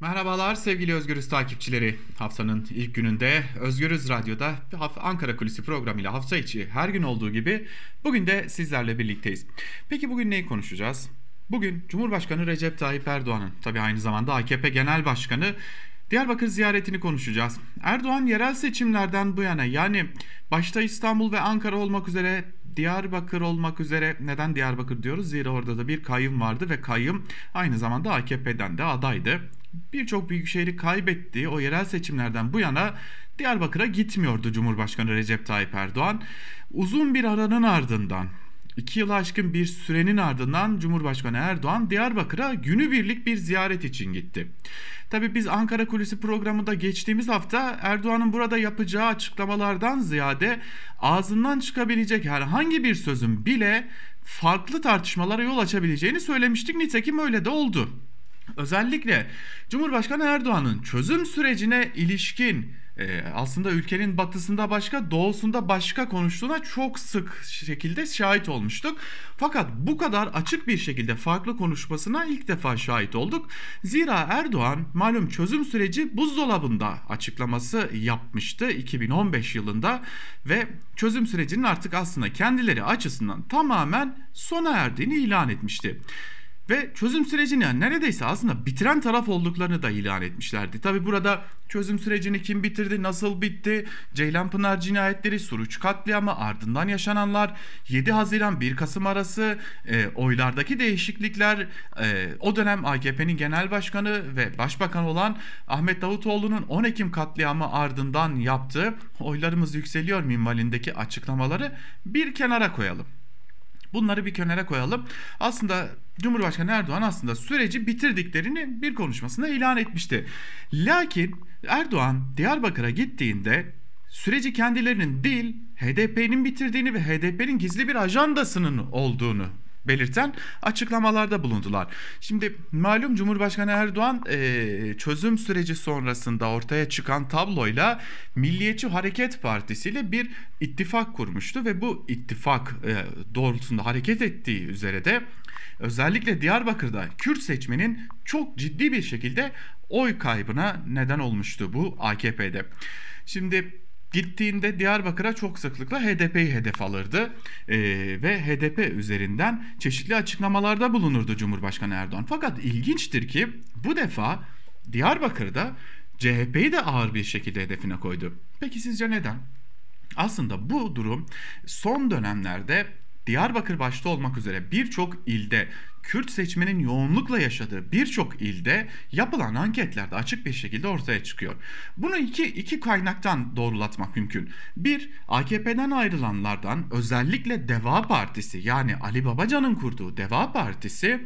Merhabalar sevgili Özgürüz takipçileri. Haftanın ilk gününde Özgürüz Radyo'da Ankara Kulisi programıyla hafta içi her gün olduğu gibi bugün de sizlerle birlikteyiz. Peki bugün neyi konuşacağız? Bugün Cumhurbaşkanı Recep Tayyip Erdoğan'ın tabi aynı zamanda AKP Genel Başkanı Diyarbakır ziyaretini konuşacağız. Erdoğan yerel seçimlerden bu yana yani başta İstanbul ve Ankara olmak üzere Diyarbakır olmak üzere neden Diyarbakır diyoruz? Zira orada da bir kayyum vardı ve kayyum aynı zamanda AKP'den de adaydı. Birçok büyük şehri kaybetti. O yerel seçimlerden bu yana Diyarbakır'a gitmiyordu Cumhurbaşkanı Recep Tayyip Erdoğan. Uzun bir aranın ardından İki yıl aşkın bir sürenin ardından Cumhurbaşkanı Erdoğan Diyarbakır'a günübirlik bir ziyaret için gitti. Tabi biz Ankara Kulisi programında geçtiğimiz hafta Erdoğan'ın burada yapacağı açıklamalardan ziyade ağzından çıkabilecek herhangi bir sözün bile farklı tartışmalara yol açabileceğini söylemiştik. Nitekim öyle de oldu. Özellikle Cumhurbaşkanı Erdoğan'ın çözüm sürecine ilişkin e, aslında ülkenin batısında başka doğusunda başka konuştuğuna çok sık şekilde şahit olmuştuk. Fakat bu kadar açık bir şekilde farklı konuşmasına ilk defa şahit olduk. Zira Erdoğan malum çözüm süreci buzdolabında açıklaması yapmıştı 2015 yılında ve çözüm sürecinin artık aslında kendileri açısından tamamen sona erdiğini ilan etmişti. Ve çözüm sürecini neredeyse aslında bitiren taraf olduklarını da ilan etmişlerdi. Tabi burada çözüm sürecini kim bitirdi, nasıl bitti, Ceylanpınar cinayetleri, Suruç katliamı, ardından yaşananlar, 7 Haziran 1 Kasım arası e, oylardaki değişiklikler, e, o dönem AKP'nin genel başkanı ve başbakan olan Ahmet Davutoğlu'nun 10 Ekim katliamı ardından yaptığı oylarımız yükseliyor minvalindeki açıklamaları bir kenara koyalım. Bunları bir kenara koyalım. Aslında Cumhurbaşkanı Erdoğan aslında süreci bitirdiklerini bir konuşmasında ilan etmişti. Lakin Erdoğan Diyarbakır'a gittiğinde süreci kendilerinin değil HDP'nin bitirdiğini ve HDP'nin gizli bir ajandasının olduğunu belirten açıklamalarda bulundular. Şimdi malum Cumhurbaşkanı Erdoğan e, çözüm süreci sonrasında ortaya çıkan tabloyla Milliyetçi Hareket Partisi ile bir ittifak kurmuştu ve bu ittifak e, doğrultusunda hareket ettiği üzere de özellikle Diyarbakır'da Kürt seçmenin çok ciddi bir şekilde oy kaybına neden olmuştu bu AKP'de. Şimdi gittiğinde Diyarbakır'a çok sıklıkla HDP'yi hedef alırdı ee, ve HDP üzerinden çeşitli açıklamalarda bulunurdu Cumhurbaşkanı Erdoğan. Fakat ilginçtir ki bu defa Diyarbakır'da CHP'yi de ağır bir şekilde hedefine koydu. Peki sizce neden? Aslında bu durum son dönemlerde Diyarbakır başta olmak üzere birçok ilde Kürt seçmenin yoğunlukla yaşadığı birçok ilde yapılan anketlerde açık bir şekilde ortaya çıkıyor. Bunu iki, iki kaynaktan doğrulatmak mümkün. Bir, AKP'den ayrılanlardan özellikle Deva Partisi yani Ali Babacan'ın kurduğu Deva Partisi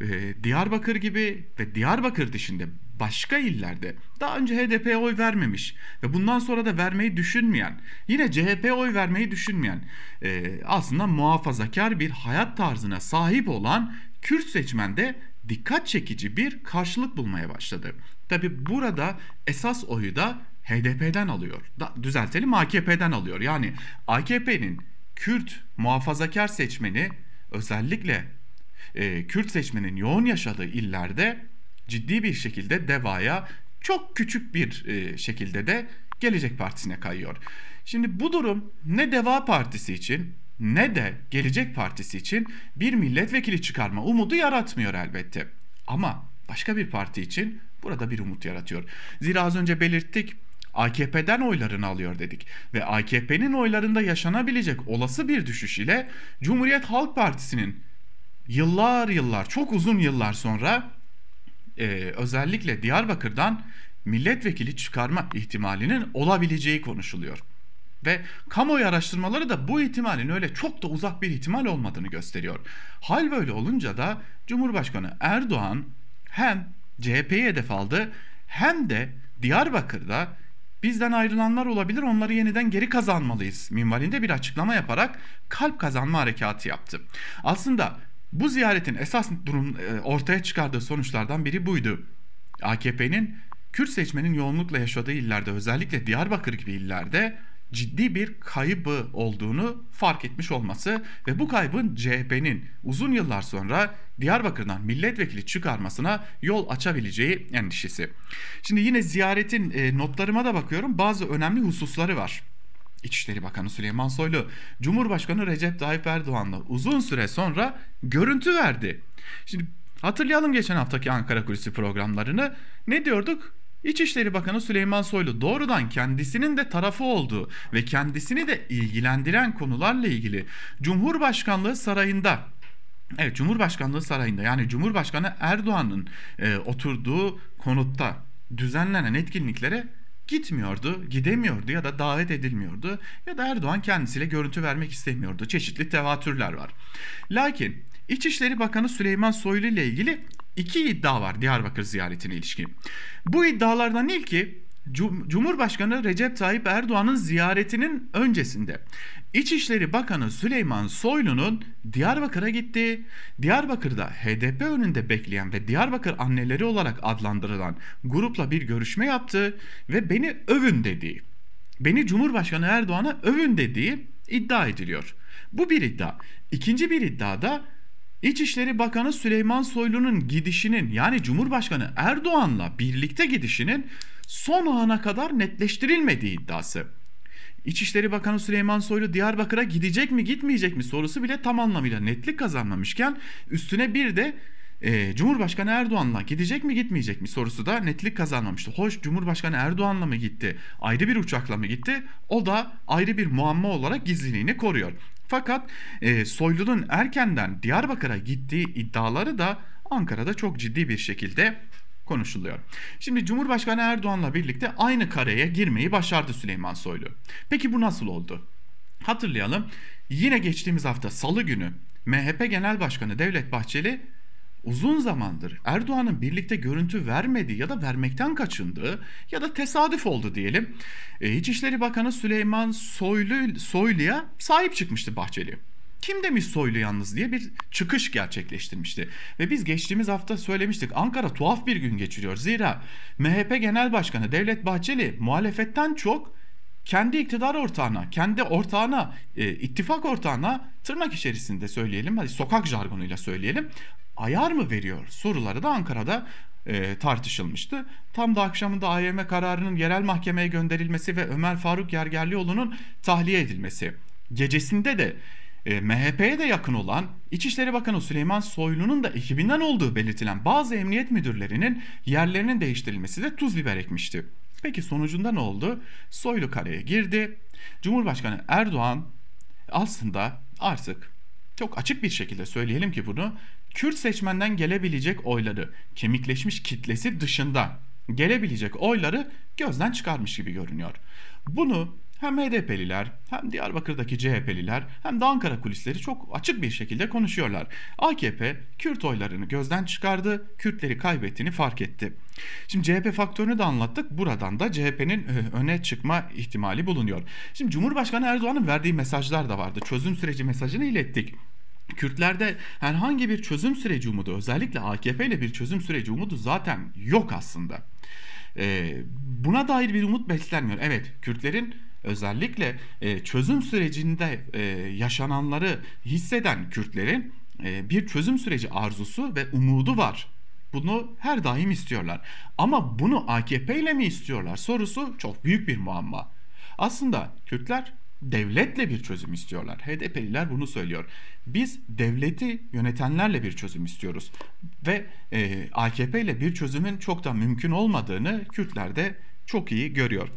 e, Diyarbakır gibi ve Diyarbakır dışında başka illerde daha önce HDP'ye oy vermemiş ve bundan sonra da vermeyi düşünmeyen yine CHP'ye oy vermeyi düşünmeyen e, aslında muhafazakar bir hayat tarzına sahip olan Kürt seçmende dikkat çekici bir karşılık bulmaya başladı. Tabi burada esas oyu da HDP'den alıyor. Da, düzeltelim AKP'den alıyor. Yani AKP'nin Kürt muhafazakar seçmeni özellikle e, Kürt seçmenin yoğun yaşadığı illerde ciddi bir şekilde DEVA'ya çok küçük bir e, şekilde de Gelecek Partisi'ne kayıyor. Şimdi bu durum ne Deva Partisi için ne de Gelecek Partisi için bir milletvekili çıkarma umudu yaratmıyor elbette. Ama başka bir parti için burada bir umut yaratıyor. Zira az önce belirttik AKP'den oylarını alıyor dedik ve AKP'nin oylarında yaşanabilecek olası bir düşüş ile Cumhuriyet Halk Partisi'nin yıllar yıllar çok uzun yıllar sonra e, özellikle Diyarbakır'dan milletvekili çıkarma ihtimalinin olabileceği konuşuluyor. Ve kamuoyu araştırmaları da bu ihtimalin öyle çok da uzak bir ihtimal olmadığını gösteriyor. Hal böyle olunca da Cumhurbaşkanı Erdoğan hem CHP'yi hedef aldı hem de Diyarbakır'da bizden ayrılanlar olabilir onları yeniden geri kazanmalıyız minvalinde bir açıklama yaparak kalp kazanma harekatı yaptı. Aslında bu ziyaretin esas durum e, ortaya çıkardığı sonuçlardan biri buydu. AKP'nin Kürt seçmenin yoğunlukla yaşadığı illerde özellikle Diyarbakır gibi illerde ciddi bir kaybı olduğunu fark etmiş olması ve bu kaybın CHP'nin uzun yıllar sonra Diyarbakır'dan milletvekili çıkarmasına yol açabileceği endişesi. Şimdi yine ziyaretin e, notlarıma da bakıyorum bazı önemli hususları var. İçişleri Bakanı Süleyman Soylu, Cumhurbaşkanı Recep Tayyip Erdoğan'la uzun süre sonra görüntü verdi. Şimdi hatırlayalım geçen haftaki Ankara Kulisi programlarını. Ne diyorduk? İçişleri Bakanı Süleyman Soylu doğrudan kendisinin de tarafı olduğu ve kendisini de ilgilendiren konularla ilgili Cumhurbaşkanlığı sarayında Evet Cumhurbaşkanlığı sarayında yani Cumhurbaşkanı Erdoğan'ın e, oturduğu konutta düzenlenen etkinliklere gitmiyordu, gidemiyordu ya da davet edilmiyordu ya da Erdoğan kendisiyle görüntü vermek istemiyordu. Çeşitli tevatürler var. Lakin İçişleri Bakanı Süleyman Soylu ile ilgili iki iddia var Diyarbakır ziyaretine ilişkin. Bu iddialardan ilki Cumhurbaşkanı Recep Tayyip Erdoğan'ın ziyaretinin öncesinde İçişleri Bakanı Süleyman Soylu'nun Diyarbakır'a gittiği, Diyarbakır'da HDP önünde bekleyen ve Diyarbakır anneleri olarak adlandırılan grupla bir görüşme yaptığı ve beni övün dediği, beni Cumhurbaşkanı Erdoğan'a övün dediği iddia ediliyor. Bu bir iddia. İkinci bir iddia da İçişleri Bakanı Süleyman Soylu'nun gidişinin yani Cumhurbaşkanı Erdoğan'la birlikte gidişinin son ana kadar netleştirilmediği iddiası. İçişleri Bakanı Süleyman Soylu Diyarbakır'a gidecek mi gitmeyecek mi sorusu bile tam anlamıyla netlik kazanmamışken üstüne bir de e, Cumhurbaşkanı Erdoğan'la gidecek mi gitmeyecek mi sorusu da netlik kazanmamıştı. Hoş Cumhurbaşkanı Erdoğan'la mı gitti? Ayrı bir uçakla mı gitti? O da ayrı bir muamma olarak gizliliğini koruyor. Fakat e, Soylu'nun erkenden Diyarbakır'a gittiği iddiaları da Ankara'da çok ciddi bir şekilde konuşuluyor. Şimdi Cumhurbaşkanı Erdoğan'la birlikte aynı kareye girmeyi başardı Süleyman Soylu. Peki bu nasıl oldu? Hatırlayalım. Yine geçtiğimiz hafta Salı günü MHP Genel Başkanı Devlet Bahçeli uzun zamandır Erdoğan'ın birlikte görüntü vermediği ya da vermekten kaçındığı ya da tesadüf oldu diyelim. E, İçişleri Bakanı Süleyman Soylu Soylu'ya sahip çıkmıştı Bahçeli. Kim demiş Soylu yalnız diye bir çıkış gerçekleştirmişti. Ve biz geçtiğimiz hafta söylemiştik Ankara tuhaf bir gün geçiriyor. Zira MHP Genel Başkanı Devlet Bahçeli muhalefetten çok kendi iktidar ortağına, kendi ortağına, e, ittifak ortağına tırnak içerisinde söyleyelim, hadi sokak jargonuyla söyleyelim, ayar mı veriyor soruları da Ankara'da e, tartışılmıştı. Tam da akşamında AYM kararının yerel mahkemeye gönderilmesi ve Ömer Faruk Yergerlioğlu'nun tahliye edilmesi. Gecesinde de e, MHP'ye de yakın olan İçişleri Bakanı Süleyman Soylu'nun da ekibinden olduğu belirtilen bazı emniyet müdürlerinin yerlerinin değiştirilmesi de tuz biber ekmişti. Peki sonucunda ne oldu? Soylu kareye girdi. Cumhurbaşkanı Erdoğan aslında artık çok açık bir şekilde söyleyelim ki bunu Kürt seçmenden gelebilecek oyları kemikleşmiş kitlesi dışında gelebilecek oyları gözden çıkarmış gibi görünüyor. Bunu hem HDP'liler hem Diyarbakır'daki CHP'liler hem de Ankara kulisleri çok açık bir şekilde konuşuyorlar. AKP Kürt oylarını gözden çıkardı, Kürtleri kaybettiğini fark etti. Şimdi CHP faktörünü de anlattık. Buradan da CHP'nin e, öne çıkma ihtimali bulunuyor. Şimdi Cumhurbaşkanı Erdoğan'ın verdiği mesajlar da vardı. Çözüm süreci mesajını ilettik. Kürtlerde herhangi bir çözüm süreci umudu özellikle AKP ile bir çözüm süreci umudu zaten yok aslında. Ee, buna dair bir umut beslenmiyor. Evet Kürtlerin özellikle e, çözüm sürecinde e, yaşananları hisseden Kürtlerin e, bir çözüm süreci arzusu ve umudu var. Bunu her daim istiyorlar. Ama bunu AKP ile mi istiyorlar sorusu çok büyük bir muamma. Aslında Kürtler devletle bir çözüm istiyorlar. HDP'liler bunu söylüyor. Biz devleti yönetenlerle bir çözüm istiyoruz. Ve e, AKP ile bir çözümün çok da mümkün olmadığını Kürtler de çok iyi görüyor.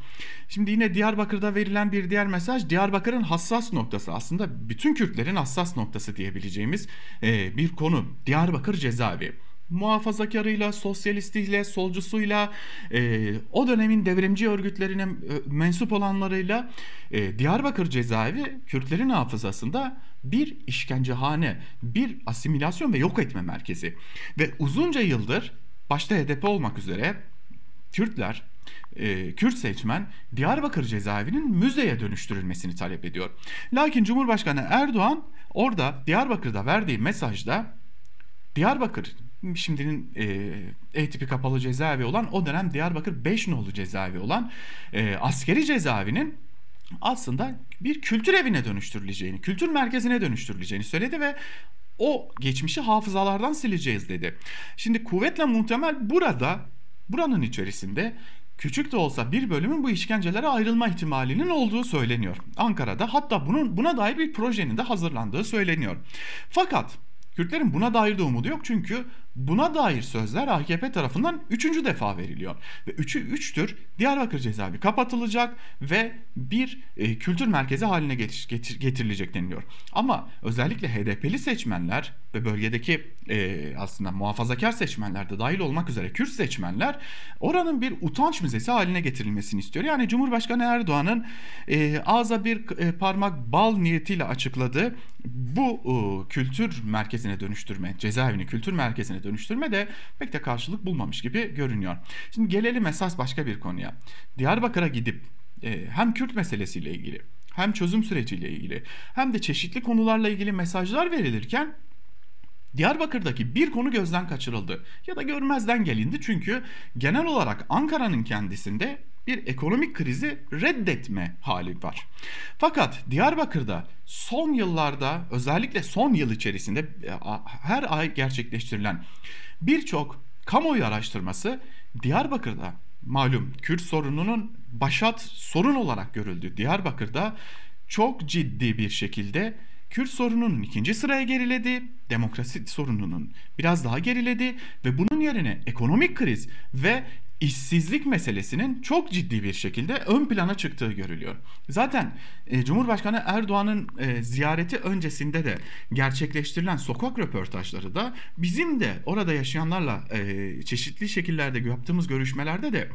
Şimdi yine Diyarbakır'da verilen bir diğer mesaj Diyarbakır'ın hassas noktası aslında bütün Kürtlerin hassas noktası diyebileceğimiz e, bir konu Diyarbakır cezaevi muhafazakarıyla, sosyalistiyle, solcusuyla, e, o dönemin devrimci örgütlerine e, mensup olanlarıyla e, Diyarbakır cezaevi Kürtlerin hafızasında bir işkencehane, bir asimilasyon ve yok etme merkezi. Ve uzunca yıldır başta HDP olmak üzere Kürtler e, Kürt seçmen Diyarbakır cezaevinin müzeye dönüştürülmesini talep ediyor. Lakin Cumhurbaşkanı Erdoğan orada Diyarbakır'da verdiği mesajda Diyarbakır şimdinin e, E tipi kapalı cezaevi olan o dönem Diyarbakır 5 nolu cezaevi olan e, askeri cezaevinin aslında bir kültür evine dönüştürüleceğini, kültür merkezine dönüştürüleceğini söyledi ve o geçmişi hafızalardan sileceğiz dedi. Şimdi kuvvetle muhtemel burada buranın içerisinde küçük de olsa bir bölümün bu işkencelere ayrılma ihtimalinin olduğu söyleniyor. Ankara'da hatta bunun buna dair bir projenin de hazırlandığı söyleniyor. Fakat Kürtlerin buna dair de umudu yok çünkü buna dair sözler AKP tarafından üçüncü defa veriliyor. Ve üçü üçtür Diyarbakır cezaevi kapatılacak ve bir e, kültür merkezi haline getir, getir, getirilecek deniliyor. Ama özellikle HDP'li seçmenler ve bölgedeki e, aslında muhafazakar seçmenler de dahil olmak üzere Kürt seçmenler oranın bir utanç müzesi haline getirilmesini istiyor. Yani Cumhurbaşkanı Erdoğan'ın e, ağza bir e, parmak bal niyetiyle açıkladığı bu e, kültür merkezine dönüştürme, cezaevini kültür merkezine dönüştürme de pek de karşılık bulmamış gibi görünüyor. Şimdi gelelim esas başka bir konuya. Diyarbakır'a gidip e, hem Kürt meselesiyle ilgili hem çözüm süreciyle ilgili hem de çeşitli konularla ilgili mesajlar verilirken Diyarbakır'daki bir konu gözden kaçırıldı ya da görmezden gelindi çünkü genel olarak Ankara'nın kendisinde bir ekonomik krizi reddetme hali var. Fakat Diyarbakır'da son yıllarda özellikle son yıl içerisinde e, her ay gerçekleştirilen birçok kamuoyu araştırması Diyarbakır'da malum Kürt sorununun başat sorun olarak görüldü. Diyarbakır'da çok ciddi bir şekilde Kürt sorununun ikinci sıraya geriledi, demokrasi sorununun biraz daha geriledi ve bunun yerine ekonomik kriz ve işsizlik meselesinin çok ciddi bir şekilde ön plana çıktığı görülüyor. Zaten e, Cumhurbaşkanı Erdoğan'ın e, ziyareti öncesinde de gerçekleştirilen sokak röportajları da bizim de orada yaşayanlarla e, çeşitli şekillerde yaptığımız görüşmelerde de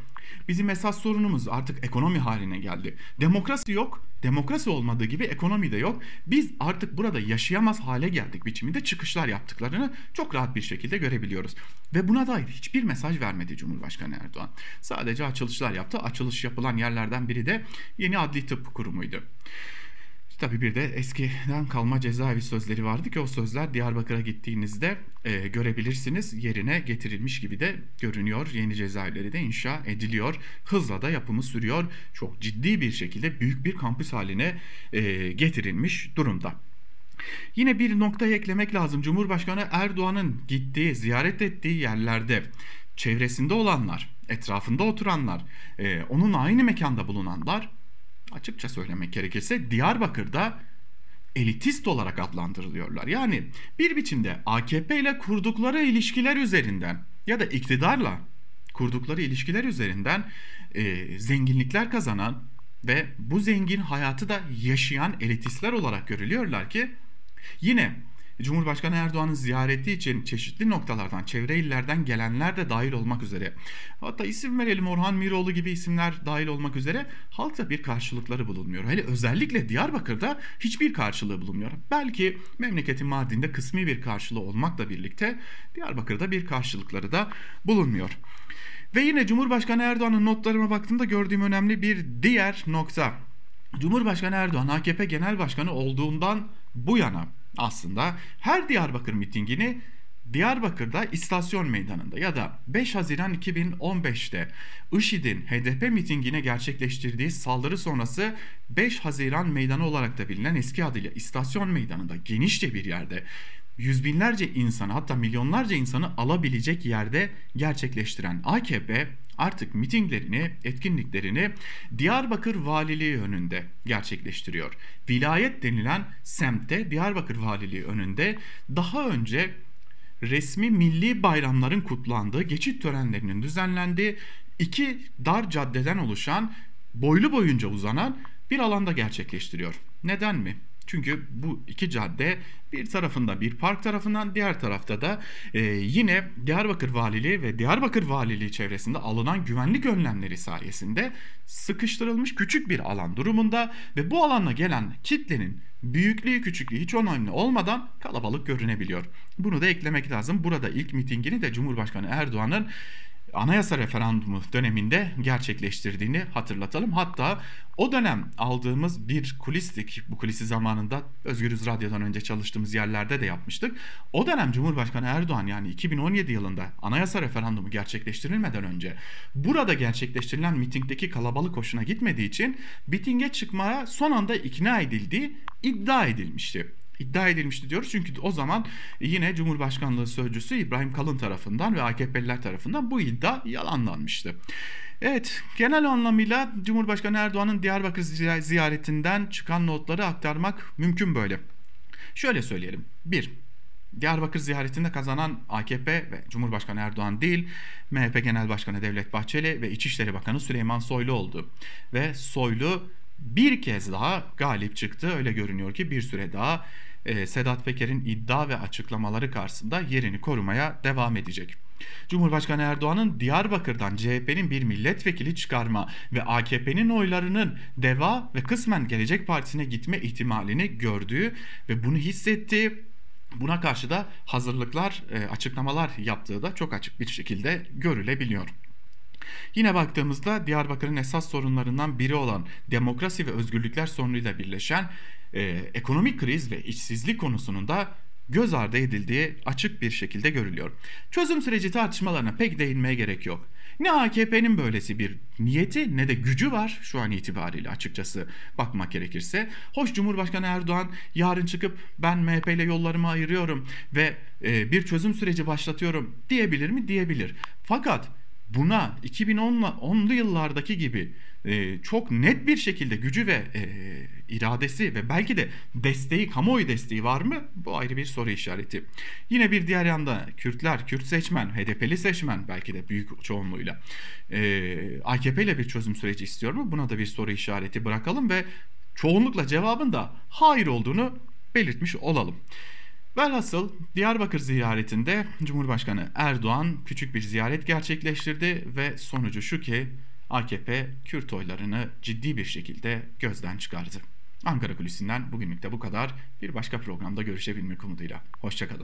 bizim esas sorunumuz artık ekonomi haline geldi. Demokrasi yok, demokrasi olmadığı gibi ekonomi de yok. Biz artık burada yaşayamaz hale geldik biçiminde çıkışlar yaptıklarını çok rahat bir şekilde görebiliyoruz. Ve buna dair hiçbir mesaj vermedi Cumhurbaşkanı Erdoğan. Sadece açılışlar yaptı. Açılış yapılan yerlerden biri de yeni adli tıp kurumuydu. Tabi bir de eskiden kalma cezaevi sözleri vardı ki o sözler Diyarbakır'a gittiğinizde e, görebilirsiniz. Yerine getirilmiş gibi de görünüyor. Yeni cezaevleri de inşa ediliyor. Hızla da yapımı sürüyor. Çok ciddi bir şekilde büyük bir kampüs haline e, getirilmiş durumda. Yine bir nokta eklemek lazım. Cumhurbaşkanı Erdoğan'ın gittiği, ziyaret ettiği yerlerde çevresinde olanlar, etrafında oturanlar, e, onun aynı mekanda bulunanlar açıkça söylemek gerekirse Diyarbakır'da elitist olarak adlandırılıyorlar. Yani bir biçimde AKP ile kurdukları ilişkiler üzerinden ya da iktidarla kurdukları ilişkiler üzerinden e, zenginlikler kazanan ve bu zengin hayatı da yaşayan elitistler olarak görülüyorlar ki yine Cumhurbaşkanı Erdoğan'ın ziyareti için çeşitli noktalardan, çevre illerden gelenler de dahil olmak üzere hatta isim verelim Orhan Miroğlu gibi isimler dahil olmak üzere halkta bir karşılıkları bulunmuyor. Hele özellikle Diyarbakır'da hiçbir karşılığı bulunmuyor. Belki memleketin Mardin'de kısmi bir karşılığı olmakla birlikte Diyarbakır'da bir karşılıkları da bulunmuyor. Ve yine Cumhurbaşkanı Erdoğan'ın notlarıma baktığımda gördüğüm önemli bir diğer nokta. Cumhurbaşkanı Erdoğan AKP Genel Başkanı olduğundan bu yana aslında her Diyarbakır mitingini Diyarbakır'da istasyon meydanında ya da 5 Haziran 2015'te IŞİD'in HDP mitingine gerçekleştirdiği saldırı sonrası 5 Haziran meydanı olarak da bilinen eski adıyla istasyon meydanında genişçe bir yerde yüz binlerce insanı hatta milyonlarca insanı alabilecek yerde gerçekleştiren AKP artık mitinglerini, etkinliklerini Diyarbakır Valiliği önünde gerçekleştiriyor. Vilayet denilen semtte Diyarbakır Valiliği önünde daha önce resmi milli bayramların kutlandığı, geçit törenlerinin düzenlendiği iki dar caddeden oluşan, boylu boyunca uzanan bir alanda gerçekleştiriyor. Neden mi? Çünkü bu iki cadde bir tarafında bir park tarafından diğer tarafta da e, yine Diyarbakır Valiliği ve Diyarbakır Valiliği çevresinde alınan güvenlik önlemleri sayesinde sıkıştırılmış küçük bir alan durumunda ve bu alana gelen kitlenin büyüklüğü küçüklüğü hiç önemli olmadan kalabalık görünebiliyor. Bunu da eklemek lazım. Burada ilk mitingini de Cumhurbaşkanı Erdoğan'ın anayasa referandumu döneminde gerçekleştirdiğini hatırlatalım. Hatta o dönem aldığımız bir kulistik, bu kulisi zamanında Özgürüz Radyo'dan önce çalıştığımız yerlerde de yapmıştık. O dönem Cumhurbaşkanı Erdoğan yani 2017 yılında anayasa referandumu gerçekleştirilmeden önce burada gerçekleştirilen mitingdeki kalabalık hoşuna gitmediği için mitinge çıkmaya son anda ikna edildiği iddia edilmişti iddia edilmişti diyoruz. Çünkü o zaman yine Cumhurbaşkanlığı Sözcüsü İbrahim Kalın tarafından ve AKP'liler tarafından bu iddia yalanlanmıştı. Evet, genel anlamıyla Cumhurbaşkanı Erdoğan'ın Diyarbakır ziyaretinden çıkan notları aktarmak mümkün böyle. Şöyle söyleyelim. 1. Diyarbakır ziyaretinde kazanan AKP ve Cumhurbaşkanı Erdoğan değil, MHP Genel Başkanı Devlet Bahçeli ve İçişleri Bakanı Süleyman Soylu oldu. Ve Soylu bir kez daha galip çıktı. Öyle görünüyor ki bir süre daha e, Sedat Peker'in iddia ve açıklamaları karşısında yerini korumaya devam edecek. Cumhurbaşkanı Erdoğan'ın Diyarbakır'dan CHP'nin bir milletvekili çıkarma ve AKP'nin oylarının DEVA ve kısmen Gelecek Partisi'ne gitme ihtimalini gördüğü ve bunu hissettiği Buna karşı da hazırlıklar, e, açıklamalar yaptığı da çok açık bir şekilde görülebiliyor. Yine baktığımızda Diyarbakır'ın esas sorunlarından biri olan demokrasi ve özgürlükler sorunuyla birleşen e, ekonomik kriz ve işsizlik konusunun da göz ardı edildiği açık bir şekilde görülüyor. Çözüm süreci tartışmalarına pek değinmeye gerek yok. Ne AKP'nin böylesi bir niyeti ne de gücü var şu an itibariyle açıkçası bakmak gerekirse. Hoş Cumhurbaşkanı Erdoğan yarın çıkıp ben MHP ile yollarımı ayırıyorum ve e, bir çözüm süreci başlatıyorum diyebilir mi? Diyebilir. Fakat buna 2010'lu yıllardaki gibi e, çok net bir şekilde gücü ve e, iradesi ve belki de desteği, kamuoyu desteği var mı? Bu ayrı bir soru işareti. Yine bir diğer yanda Kürtler, Kürt seçmen, HDP'li seçmen belki de büyük çoğunluğuyla e, AKP ile bir çözüm süreci istiyor mu? Buna da bir soru işareti bırakalım ve çoğunlukla cevabın da hayır olduğunu belirtmiş olalım. Velhasıl Diyarbakır ziyaretinde Cumhurbaşkanı Erdoğan küçük bir ziyaret gerçekleştirdi ve sonucu şu ki AKP Kürt oylarını ciddi bir şekilde gözden çıkardı. Ankara Kulisi'nden bugünlük de bu kadar. Bir başka programda görüşebilmek umuduyla. Hoşçakalın.